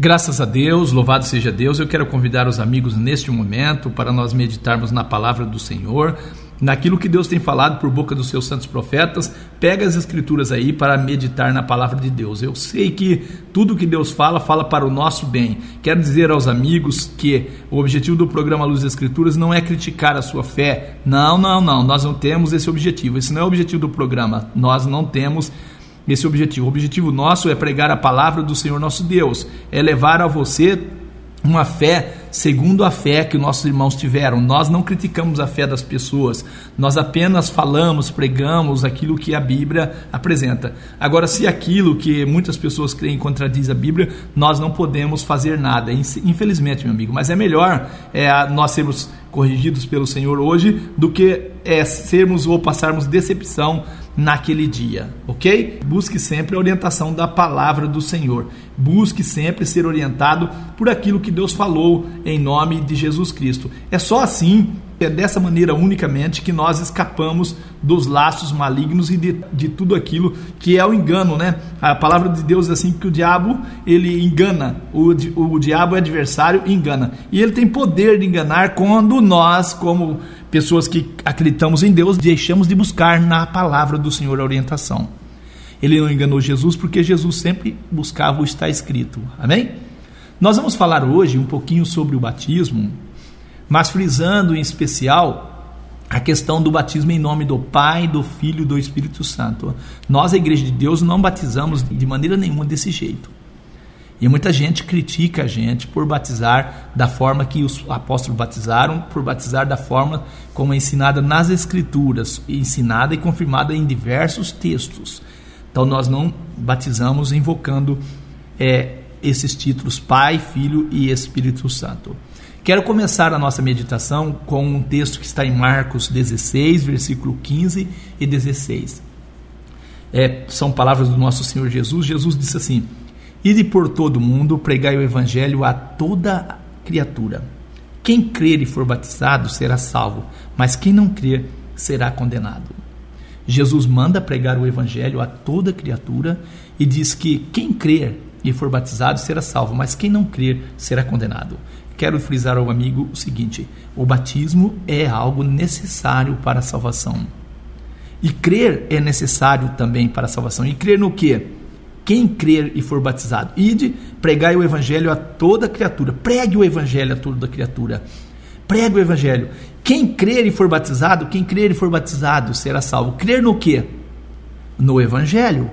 Graças a Deus, louvado seja Deus, eu quero convidar os amigos neste momento para nós meditarmos na palavra do Senhor, naquilo que Deus tem falado por boca dos seus santos profetas. Pega as escrituras aí para meditar na palavra de Deus. Eu sei que tudo que Deus fala, fala para o nosso bem. Quero dizer aos amigos que o objetivo do programa Luz das Escrituras não é criticar a sua fé. Não, não, não, nós não temos esse objetivo. Esse não é o objetivo do programa. Nós não temos esse objetivo. O objetivo nosso é pregar a palavra do Senhor nosso Deus, é levar a você uma fé segundo a fé que nossos irmãos tiveram. Nós não criticamos a fé das pessoas, nós apenas falamos, pregamos aquilo que a Bíblia apresenta. Agora, se aquilo que muitas pessoas creem contradiz a Bíblia, nós não podemos fazer nada, infelizmente, meu amigo. Mas é melhor é, nós sermos corrigidos pelo Senhor hoje do que é, sermos ou passarmos decepção naquele dia, ok? Busque sempre a orientação da palavra do Senhor. Busque sempre ser orientado por aquilo que Deus falou em nome de Jesus Cristo. É só assim é dessa maneira unicamente que nós escapamos dos laços malignos e de, de tudo aquilo que é o engano, né? A palavra de Deus é assim que o diabo ele engana, o, o diabo é adversário engana. E ele tem poder de enganar quando nós, como pessoas que acreditamos em Deus, deixamos de buscar na palavra do Senhor a orientação. Ele não enganou Jesus porque Jesus sempre buscava o está escrito. Amém? Nós vamos falar hoje um pouquinho sobre o batismo, mas frisando em especial a questão do batismo em nome do Pai, do Filho e do Espírito Santo. Nós, a Igreja de Deus, não batizamos de maneira nenhuma desse jeito. E muita gente critica a gente por batizar da forma que os apóstolos batizaram, por batizar da forma como é ensinada nas Escrituras, ensinada e confirmada em diversos textos. Então nós não batizamos invocando é, esses títulos Pai, Filho e Espírito Santo. Quero começar a nossa meditação com um texto que está em Marcos 16, versículo 15 e 16. É, são palavras do nosso Senhor Jesus. Jesus disse assim: Ide por todo o mundo, pregai o evangelho a toda criatura. Quem crer e for batizado será salvo, mas quem não crer será condenado. Jesus manda pregar o evangelho a toda criatura e diz que quem crer e for batizado será salvo, mas quem não crer será condenado. Quero frisar ao amigo o seguinte: o batismo é algo necessário para a salvação. E crer é necessário também para a salvação. E crer no que? Quem crer e for batizado, ide, pregai o evangelho a toda criatura. Pregue o evangelho a toda criatura. Pregue o evangelho. Quem crer e for batizado, quem crer e for batizado será salvo. Crer no que? No evangelho.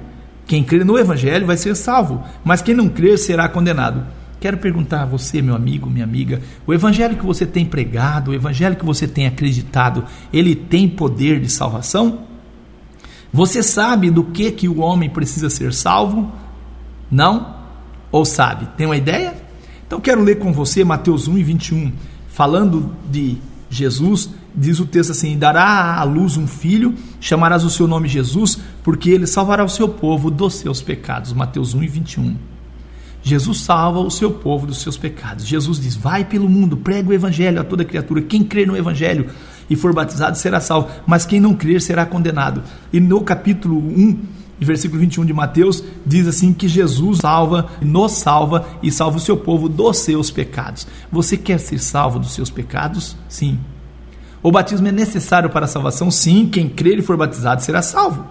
Quem crer no evangelho vai ser salvo, mas quem não crer será condenado. Quero perguntar a você, meu amigo, minha amiga, o evangelho que você tem pregado, o evangelho que você tem acreditado, ele tem poder de salvação? Você sabe do que que o homem precisa ser salvo? Não? Ou sabe? Tem uma ideia? Então quero ler com você Mateus 1 e 21, falando de Jesus, diz o texto assim: dará à luz um filho, chamarás o seu nome Jesus, porque ele salvará o seu povo dos seus pecados. Mateus 1 e 21. Jesus salva o seu povo dos seus pecados. Jesus diz: Vai pelo mundo, prega o evangelho a toda criatura. Quem crer no evangelho e for batizado será salvo, mas quem não crer será condenado. E no capítulo 1, versículo 21 de Mateus, diz assim que Jesus salva, nos salva e salva o seu povo dos seus pecados. Você quer ser salvo dos seus pecados? Sim. O batismo é necessário para a salvação? Sim. Quem crer e for batizado será salvo.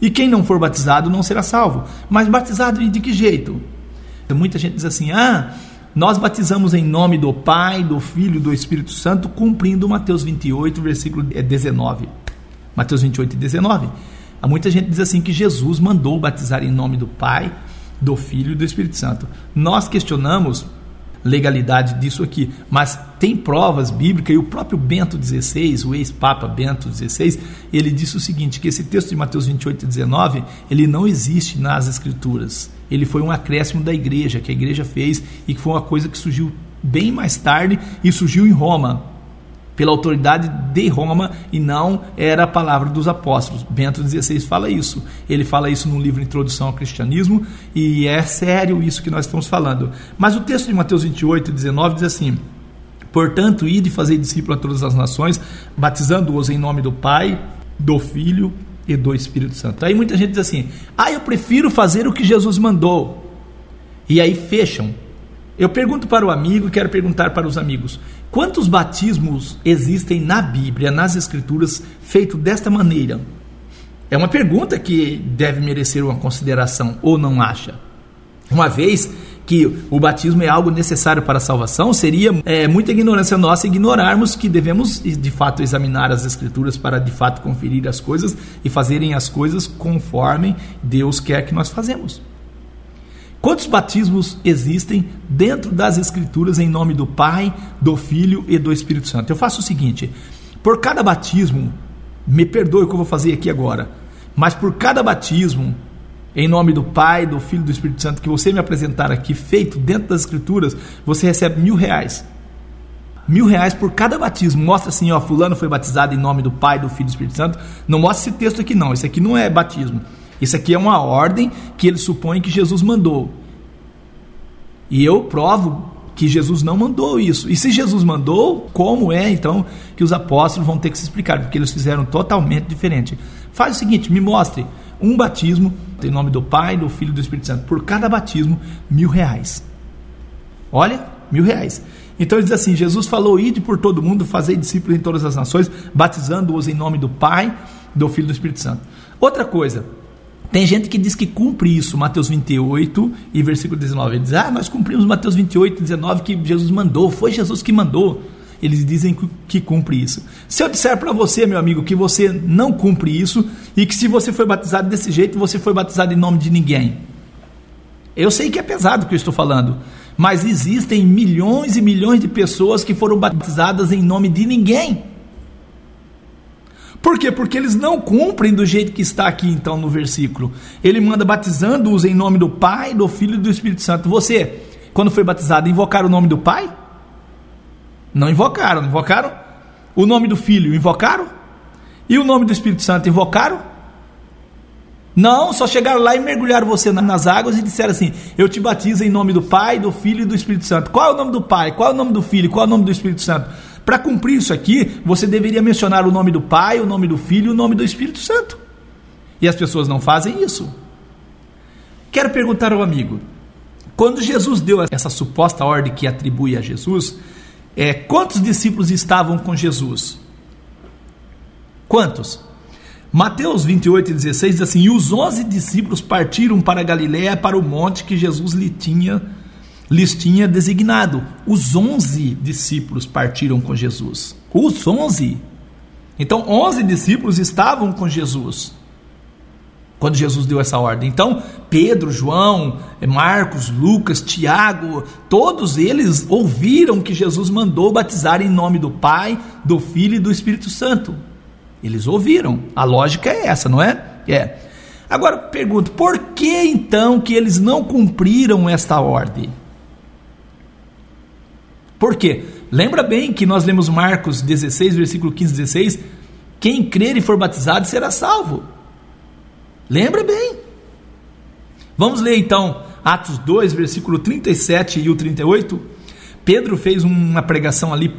E quem não for batizado não será salvo. Mas batizado de que jeito? Muita gente diz assim: ah, nós batizamos em nome do Pai, do Filho e do Espírito Santo, cumprindo Mateus 28, versículo 19. Mateus 28 e 19. Há muita gente diz assim que Jesus mandou batizar em nome do Pai, do Filho e do Espírito Santo. Nós questionamos legalidade disso aqui, mas tem provas bíblicas e o próprio Bento XVI, o ex-papa Bento XVI, ele disse o seguinte, que esse texto de Mateus 28 e 19, ele não existe nas escrituras. Ele foi um acréscimo da igreja, que a igreja fez e que foi uma coisa que surgiu bem mais tarde e surgiu em Roma, pela autoridade de Roma e não era a palavra dos apóstolos. Bento XVI fala isso. Ele fala isso no livro Introdução ao Cristianismo e é sério isso que nós estamos falando. Mas o texto de Mateus 28, 19 diz assim: Portanto, ide e fazei discípulo a todas as nações, batizando-os em nome do Pai, do Filho e do Espírito Santo. Aí muita gente diz assim: ah, eu prefiro fazer o que Jesus mandou. E aí fecham. Eu pergunto para o amigo e quero perguntar para os amigos: quantos batismos existem na Bíblia, nas Escrituras, feito desta maneira? É uma pergunta que deve merecer uma consideração, ou não acha? Uma vez que o batismo é algo necessário para a salvação, seria é, muita ignorância nossa ignorarmos que devemos de fato examinar as escrituras para de fato conferir as coisas e fazerem as coisas conforme Deus quer que nós fazemos. Quantos batismos existem dentro das escrituras em nome do Pai, do Filho e do Espírito Santo? Eu faço o seguinte: por cada batismo, me perdoe o que eu vou fazer aqui agora, mas por cada batismo em nome do Pai, do Filho e do Espírito Santo, que você me apresentar aqui, feito dentro das Escrituras, você recebe mil reais. Mil reais por cada batismo. Mostra assim, ó, fulano foi batizado em nome do Pai, do Filho e do Espírito Santo. Não mostra esse texto aqui não, isso aqui não é batismo. Isso aqui é uma ordem que ele supõe que Jesus mandou. E eu provo que Jesus não mandou isso. E se Jesus mandou, como é então que os apóstolos vão ter que se explicar? Porque eles fizeram totalmente diferente. Faz o seguinte, me mostre um batismo em nome do Pai, do Filho e do Espírito Santo. Por cada batismo, mil reais. Olha, mil reais. Então ele diz assim: Jesus falou: ide por todo mundo, fazei discípulos em todas as nações, batizando-os em nome do Pai, do Filho e do Espírito Santo. Outra coisa, tem gente que diz que cumpre isso, Mateus 28 e versículo 19. Ele diz: Ah, nós cumprimos Mateus 28 19 que Jesus mandou, foi Jesus que mandou eles dizem que cumpre isso. Se eu disser para você, meu amigo, que você não cumpre isso e que se você foi batizado desse jeito, você foi batizado em nome de ninguém. Eu sei que é pesado o que eu estou falando, mas existem milhões e milhões de pessoas que foram batizadas em nome de ninguém. Por quê? Porque eles não cumprem do jeito que está aqui então no versículo. Ele manda batizando-os em nome do Pai, do Filho e do Espírito Santo. Você, quando foi batizado, invocar o nome do Pai? Não invocaram, invocaram? O nome do Filho invocaram? E o nome do Espírito Santo invocaram? Não, só chegaram lá e mergulharam você nas águas e disseram assim: Eu te batizo em nome do Pai, do Filho e do Espírito Santo. Qual é o nome do Pai? Qual é o nome do Filho? Qual é o nome do Espírito Santo? Para cumprir isso aqui, você deveria mencionar o nome do Pai, o nome do Filho e o nome do Espírito Santo. E as pessoas não fazem isso. Quero perguntar ao amigo: quando Jesus deu essa suposta ordem que atribui a Jesus, é, quantos discípulos estavam com Jesus? Quantos? Mateus 28 e 16 diz assim: E os onze discípulos partiram para Galiléia, para o monte que Jesus lhe tinha, lhes tinha designado. Os onze discípulos partiram com Jesus. Os onze. Então, onze discípulos estavam com Jesus quando Jesus deu essa ordem. Então, Pedro, João, Marcos, Lucas, Tiago, todos eles ouviram que Jesus mandou batizar em nome do Pai, do Filho e do Espírito Santo. Eles ouviram. A lógica é essa, não é? É. Agora pergunto, por que então que eles não cumpriram esta ordem? Por quê? Lembra bem que nós lemos Marcos 16, versículo 15 16, quem crer e for batizado será salvo. Lembra bem. Vamos ler então Atos 2, versículo 37 e o 38. Pedro fez uma pregação ali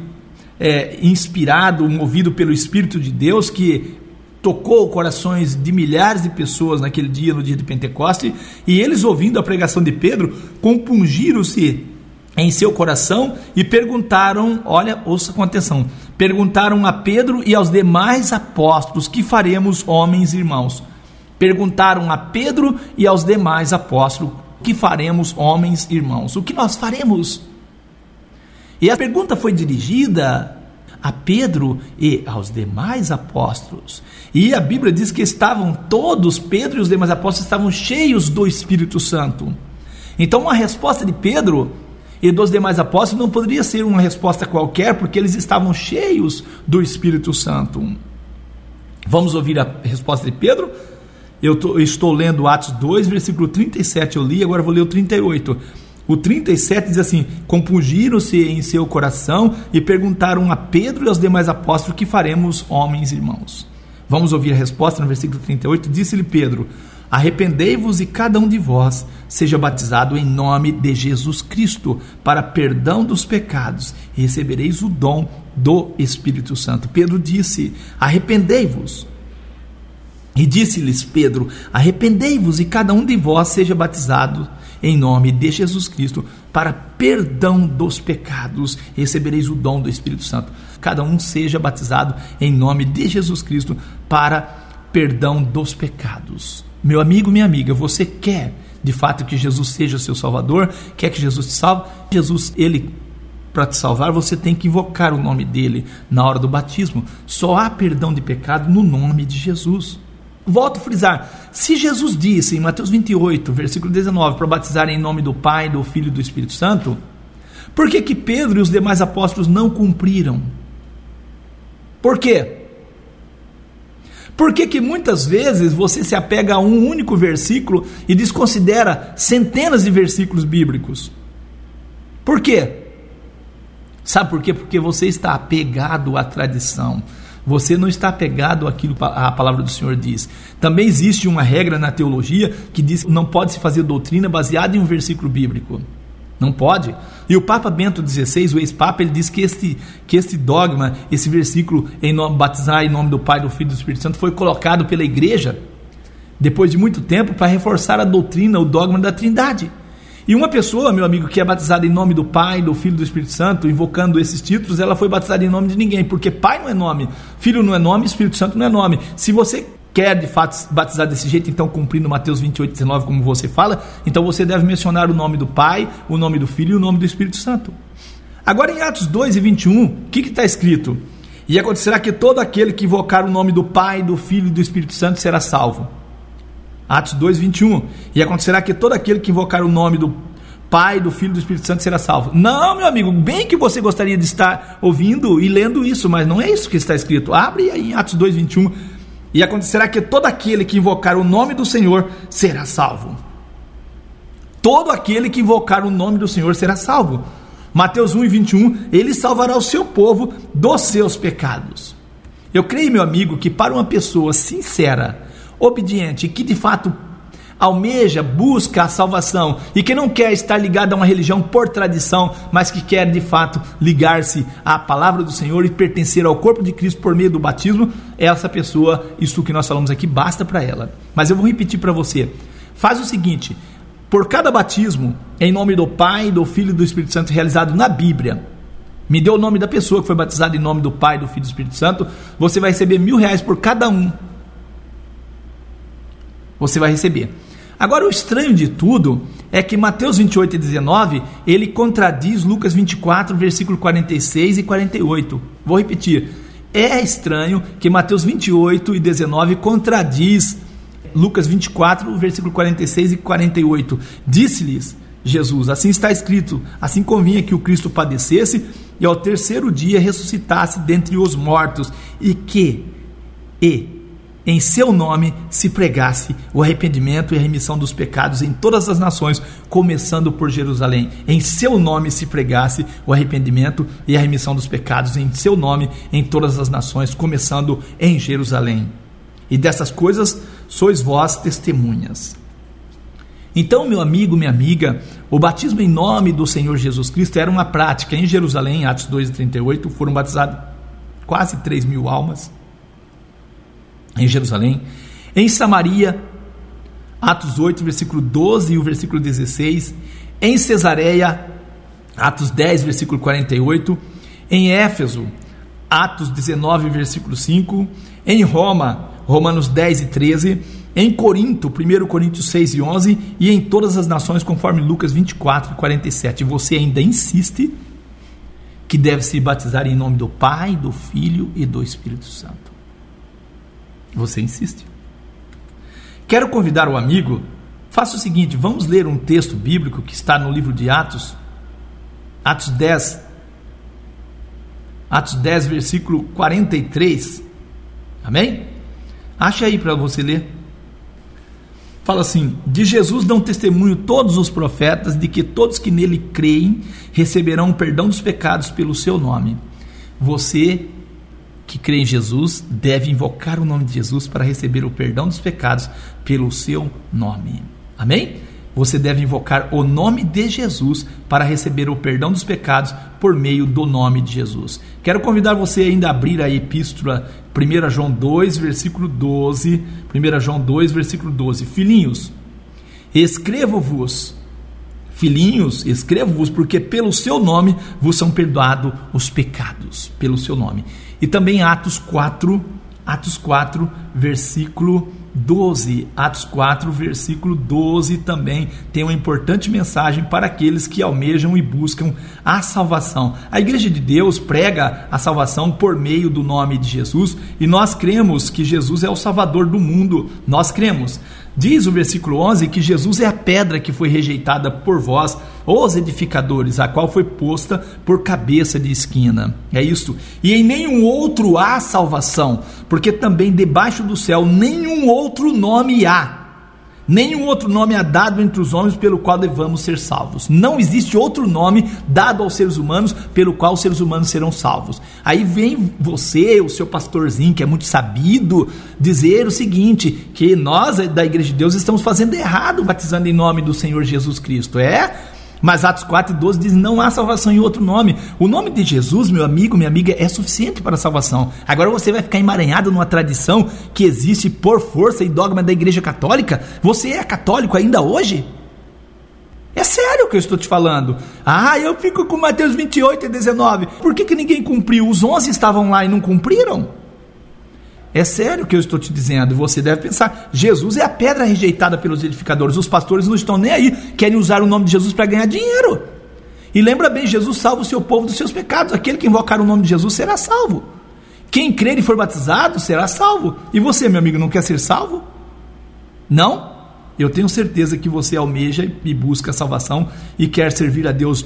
é, inspirado, movido pelo Espírito de Deus, que tocou corações de milhares de pessoas naquele dia, no dia de Pentecoste, e eles, ouvindo a pregação de Pedro, compungiram-se em seu coração e perguntaram: olha, ouça com atenção, perguntaram a Pedro e aos demais apóstolos: que faremos, homens e irmãos? Perguntaram a Pedro e aos demais apóstolos: Que faremos, homens e irmãos? O que nós faremos? E a pergunta foi dirigida a Pedro e aos demais apóstolos. E a Bíblia diz que estavam todos, Pedro e os demais apóstolos, estavam cheios do Espírito Santo. Então, a resposta de Pedro e dos demais apóstolos não poderia ser uma resposta qualquer, porque eles estavam cheios do Espírito Santo. Vamos ouvir a resposta de Pedro? Eu, tô, estou lendo Atos 2, versículo 37, eu li, agora vou ler o 38. O 37 diz assim: Compungiram-se em seu coração e perguntaram a Pedro e aos demais apóstolos: Que faremos, homens e irmãos? Vamos ouvir a resposta no versículo 38. Disse-lhe Pedro: Arrependei-vos e cada um de vós seja batizado em nome de Jesus Cristo para perdão dos pecados e recebereis o dom do Espírito Santo. Pedro disse: Arrependei-vos e disse-lhes Pedro: Arrependei-vos e cada um de vós seja batizado em nome de Jesus Cristo para perdão dos pecados, recebereis o dom do Espírito Santo. Cada um seja batizado em nome de Jesus Cristo para perdão dos pecados. Meu amigo, minha amiga, você quer de fato que Jesus seja seu Salvador? Quer que Jesus te salve? Jesus, ele para te salvar, você tem que invocar o nome dele na hora do batismo. Só há perdão de pecado no nome de Jesus. Volto a frisar: se Jesus disse em Mateus 28, versículo 19, para batizar em nome do Pai, do Filho e do Espírito Santo, por que, que Pedro e os demais apóstolos não cumpriram? Por quê? Por que, que muitas vezes você se apega a um único versículo e desconsidera centenas de versículos bíblicos? Por quê? Sabe por quê? Porque você está apegado à tradição. Você não está apegado àquilo que a palavra do Senhor diz. Também existe uma regra na teologia que diz que não pode se fazer doutrina baseada em um versículo bíblico. Não pode. E o Papa Bento XVI, o ex-papa, ele diz que este, que este dogma, esse versículo em nome, batizar em nome do Pai, do Filho e do Espírito Santo, foi colocado pela igreja depois de muito tempo para reforçar a doutrina, o dogma da Trindade. E uma pessoa, meu amigo, que é batizada em nome do Pai, do Filho e do Espírito Santo, invocando esses títulos, ela foi batizada em nome de ninguém, porque Pai não é nome, Filho não é nome, Espírito Santo não é nome. Se você quer de fato batizar desse jeito, então cumprindo Mateus 28, 19, como você fala, então você deve mencionar o nome do Pai, o nome do Filho e o nome do Espírito Santo. Agora em Atos 2 e 21, o que está escrito? E acontecerá que todo aquele que invocar o nome do Pai, do Filho e do Espírito Santo será salvo. Atos 2, 21. E acontecerá que todo aquele que invocar o nome do Pai, do Filho e do Espírito Santo será salvo. Não, meu amigo, bem que você gostaria de estar ouvindo e lendo isso, mas não é isso que está escrito. Abre aí em Atos 2, 21. E acontecerá que todo aquele que invocar o nome do Senhor será salvo. Todo aquele que invocar o nome do Senhor será salvo. Mateus 1 e 21, ele salvará o seu povo dos seus pecados. Eu creio, meu amigo, que para uma pessoa sincera, obediente, que de fato almeja, busca a salvação e que não quer estar ligado a uma religião por tradição, mas que quer de fato ligar-se à palavra do Senhor e pertencer ao corpo de Cristo por meio do batismo, essa pessoa, isso que nós falamos aqui, basta para ela. Mas eu vou repetir para você: faz o seguinte, por cada batismo, em nome do Pai, do Filho e do Espírito Santo realizado na Bíblia, me dê o nome da pessoa que foi batizada em nome do Pai, do Filho e do Espírito Santo, você vai receber mil reais por cada um você vai receber. Agora, o estranho de tudo é que Mateus 28 e 19 ele contradiz Lucas 24, versículo 46 e 48. Vou repetir. É estranho que Mateus 28 e 19 contradiz Lucas 24, versículo 46 e 48. Disse-lhes Jesus: Assim está escrito, assim convinha que o Cristo padecesse e ao terceiro dia ressuscitasse dentre os mortos, e que, e em seu nome se pregasse o arrependimento e a remissão dos pecados em todas as nações, começando por Jerusalém. Em seu nome se pregasse o arrependimento e a remissão dos pecados em seu nome em todas as nações, começando em Jerusalém. E dessas coisas sois vós testemunhas. Então, meu amigo, minha amiga, o batismo em nome do Senhor Jesus Cristo era uma prática. Em Jerusalém, Atos 2,38, foram batizados quase 3 mil almas em Jerusalém. Em Samaria, Atos 8, versículo 12 e o versículo 16. Em Cesareia, Atos 10, versículo 48. Em Éfeso, Atos 19, versículo 5. Em Roma, Romanos 10 e 13. Em Corinto, 1 Coríntios 6 e 11. E em todas as nações, conforme Lucas 24 e 47. Você ainda insiste que deve se batizar em nome do Pai, do Filho e do Espírito Santo. Você insiste. Quero convidar o amigo, faça o seguinte: vamos ler um texto bíblico que está no livro de Atos, Atos 10, Atos 10, versículo 43. Amém? Acha aí para você ler. Fala assim: De Jesus dão testemunho todos os profetas de que todos que nele creem receberão o perdão dos pecados pelo seu nome. Você que crê em Jesus deve invocar o nome de Jesus para receber o perdão dos pecados pelo seu nome. Amém? Você deve invocar o nome de Jesus para receber o perdão dos pecados por meio do nome de Jesus. Quero convidar você ainda a abrir a epístola 1 João 2, versículo 12. 1 João 2, versículo 12. Filhinhos, escrevo-vos Filhinhos, escrevo-vos porque pelo seu nome vos são perdoados os pecados, pelo seu nome. E também Atos 4, Atos 4, versículo 12, Atos 4, versículo 12 também tem uma importante mensagem para aqueles que almejam e buscam a salvação. A igreja de Deus prega a salvação por meio do nome de Jesus e nós cremos que Jesus é o salvador do mundo. Nós cremos. Diz o versículo 11 que Jesus é a pedra que foi rejeitada por vós, os edificadores, a qual foi posta por cabeça de esquina. É isso. E em nenhum outro há salvação, porque também debaixo do céu nenhum outro nome há Nenhum outro nome é dado entre os homens pelo qual devamos ser salvos. Não existe outro nome dado aos seres humanos pelo qual os seres humanos serão salvos. Aí vem você, o seu pastorzinho, que é muito sabido, dizer o seguinte: que nós da Igreja de Deus estamos fazendo errado batizando em nome do Senhor Jesus Cristo. É? Mas Atos 4 e 12 diz: não há salvação em outro nome. O nome de Jesus, meu amigo, minha amiga, é suficiente para a salvação. Agora você vai ficar emaranhado numa tradição que existe por força e dogma da Igreja Católica? Você é católico ainda hoje? É sério o que eu estou te falando. Ah, eu fico com Mateus 28 e 19. Por que, que ninguém cumpriu? Os 11 estavam lá e não cumpriram? É sério o que eu estou te dizendo. Você deve pensar: Jesus é a pedra rejeitada pelos edificadores. Os pastores não estão nem aí, querem usar o nome de Jesus para ganhar dinheiro. E lembra bem: Jesus salva o seu povo dos seus pecados. Aquele que invocar o nome de Jesus será salvo. Quem crer e for batizado será salvo. E você, meu amigo, não quer ser salvo? Não? Eu tenho certeza que você almeja e busca a salvação e quer servir a Deus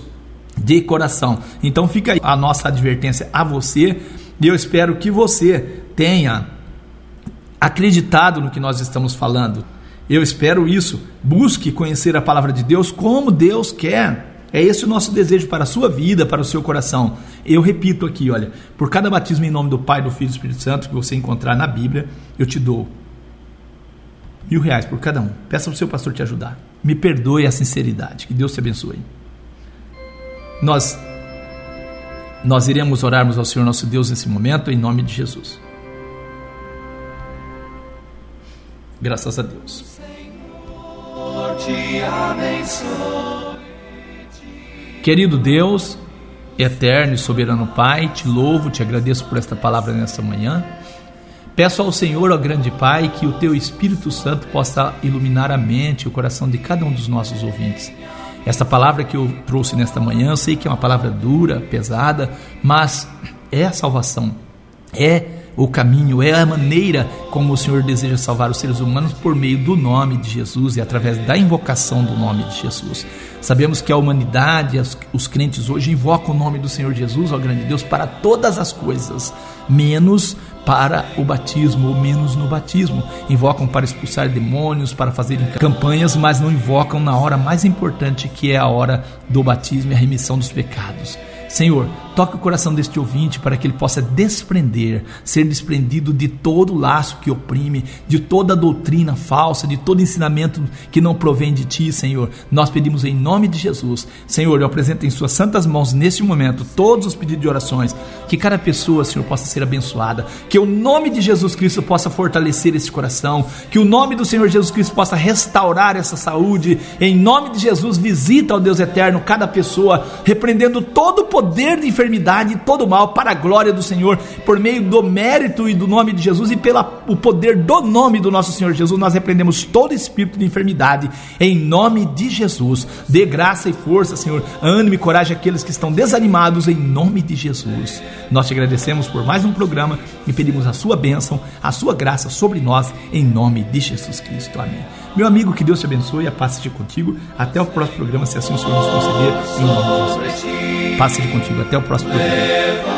de coração. Então fica aí a nossa advertência a você. E eu espero que você tenha acreditado no que nós estamos falando. Eu espero isso. Busque conhecer a palavra de Deus como Deus quer. É esse o nosso desejo para a sua vida, para o seu coração. Eu repito aqui, olha, por cada batismo em nome do Pai, do Filho e do Espírito Santo que você encontrar na Bíblia, eu te dou mil reais por cada um. Peça para o seu pastor te ajudar. Me perdoe a sinceridade. Que Deus te abençoe. Nós, nós iremos orarmos ao Senhor nosso Deus nesse momento, em nome de Jesus. Graças a Deus. Querido Deus, eterno e soberano Pai, te louvo, te agradeço por esta palavra nesta manhã. Peço ao Senhor, ó grande Pai, que o teu Espírito Santo possa iluminar a mente e o coração de cada um dos nossos ouvintes. Esta palavra que eu trouxe nesta manhã, eu sei que é uma palavra dura, pesada, mas é a salvação, é o caminho, é a maneira como o Senhor deseja salvar os seres humanos por meio do nome de Jesus e através da invocação do nome de Jesus. Sabemos que a humanidade, os crentes hoje invocam o nome do Senhor Jesus, ó grande Deus, para todas as coisas, menos para o batismo, ou menos no batismo. Invocam para expulsar demônios, para fazerem campanhas, mas não invocam na hora mais importante, que é a hora do batismo e a remissão dos pecados. Senhor, toque o coração deste ouvinte para que ele possa desprender, ser desprendido de todo laço que oprime, de toda doutrina falsa, de todo ensinamento que não provém de ti, Senhor. Nós pedimos em nome de Jesus. Senhor, eu apresento em suas santas mãos neste momento todos os pedidos de orações, que cada pessoa, Senhor, possa ser abençoada, que o nome de Jesus Cristo possa fortalecer esse coração, que o nome do Senhor Jesus Cristo possa restaurar essa saúde. Em nome de Jesus, visita, ó Deus eterno, cada pessoa, repreendendo todo o poder de enfermidade e todo mal para a glória do Senhor, por meio do mérito e do nome de Jesus e pelo poder do nome do nosso Senhor Jesus, nós repreendemos todo espírito de enfermidade em nome de Jesus. Dê graça e força, Senhor, ânimo e coragem àqueles que estão desanimados em nome de Jesus. Nós te agradecemos por mais um programa e pedimos a sua bênção, a sua graça sobre nós em nome de Jesus Cristo. Amém. Meu amigo, que Deus te abençoe e a paz seja contigo. Até o próximo programa, se assim o Senhor nos conceder, em nome de Jesus. Paz seja contigo. Até o próximo programa.